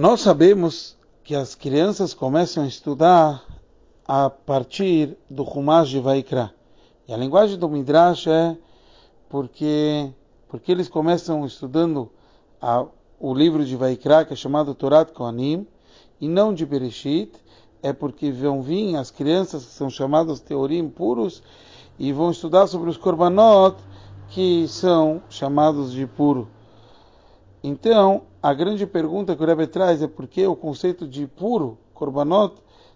Nós sabemos que as crianças começam a estudar a partir do Humash de Vaikra. E a linguagem do Midrash é porque, porque eles começam estudando a, o livro de Vaikra, que é chamado Torat Kohanim, e não de Bereshit, é porque vão vir as crianças que são chamadas Teorim puros e vão estudar sobre os Korbanot, que são chamados de puro. Então, a grande pergunta que o Rebbe traz é por que o conceito de puro, Korbanot,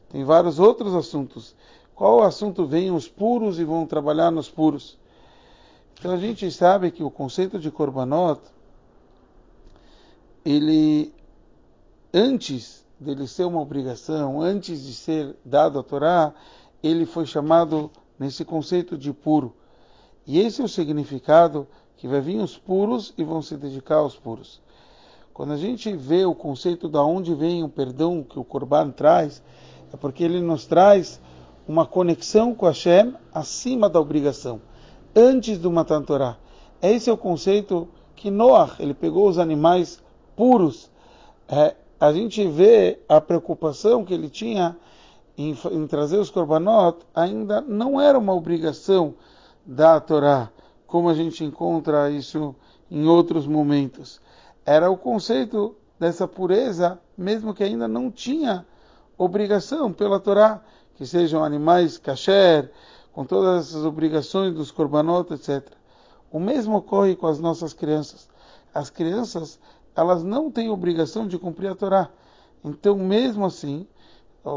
tem vários outros assuntos. Qual assunto vem os puros e vão trabalhar nos puros? Então a gente sabe que o conceito de Korbanot, ele, antes dele ser uma obrigação, antes de ser dado a Torá, ele foi chamado nesse conceito de puro. E esse é o significado que vai vir os puros e vão se dedicar aos puros. Quando a gente vê o conceito da onde vem o perdão que o Corban traz, é porque ele nos traz uma conexão com Hashem acima da obrigação, antes do Matan Torah. Esse é o conceito que Noah, ele pegou os animais puros. É, a gente vê a preocupação que ele tinha em, em trazer os korbanot, ainda não era uma obrigação da Torá como a gente encontra isso em outros momentos. Era o conceito dessa pureza, mesmo que ainda não tinha obrigação pela Torá, que sejam animais kasher, com todas essas obrigações dos korbanot, etc. O mesmo ocorre com as nossas crianças. As crianças, elas não têm obrigação de cumprir a Torá. Então, mesmo assim,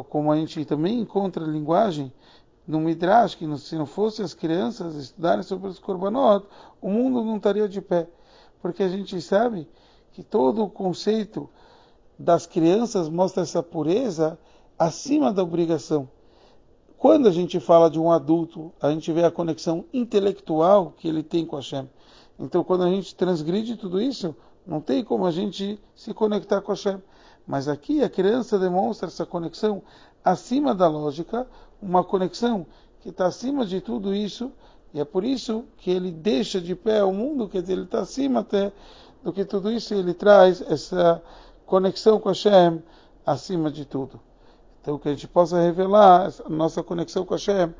como a gente também encontra linguagem no Midrash, que se não fosse as crianças estudarem sobre os Korbanot, o mundo não estaria de pé. Porque a gente sabe que todo o conceito das crianças mostra essa pureza acima da obrigação. Quando a gente fala de um adulto, a gente vê a conexão intelectual que ele tem com a Hashem. Então, quando a gente transgride tudo isso, não tem como a gente se conectar com a Hashem. Mas aqui a criança demonstra essa conexão acima da lógica, uma conexão que está acima de tudo isso, e é por isso que ele deixa de pé o mundo, quer dizer, ele está acima até do que tudo isso, ele traz essa conexão com Hashem acima de tudo. Então, que a gente possa revelar a nossa conexão com Hashem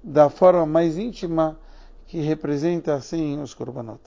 da forma mais íntima que representa assim os Korbanot.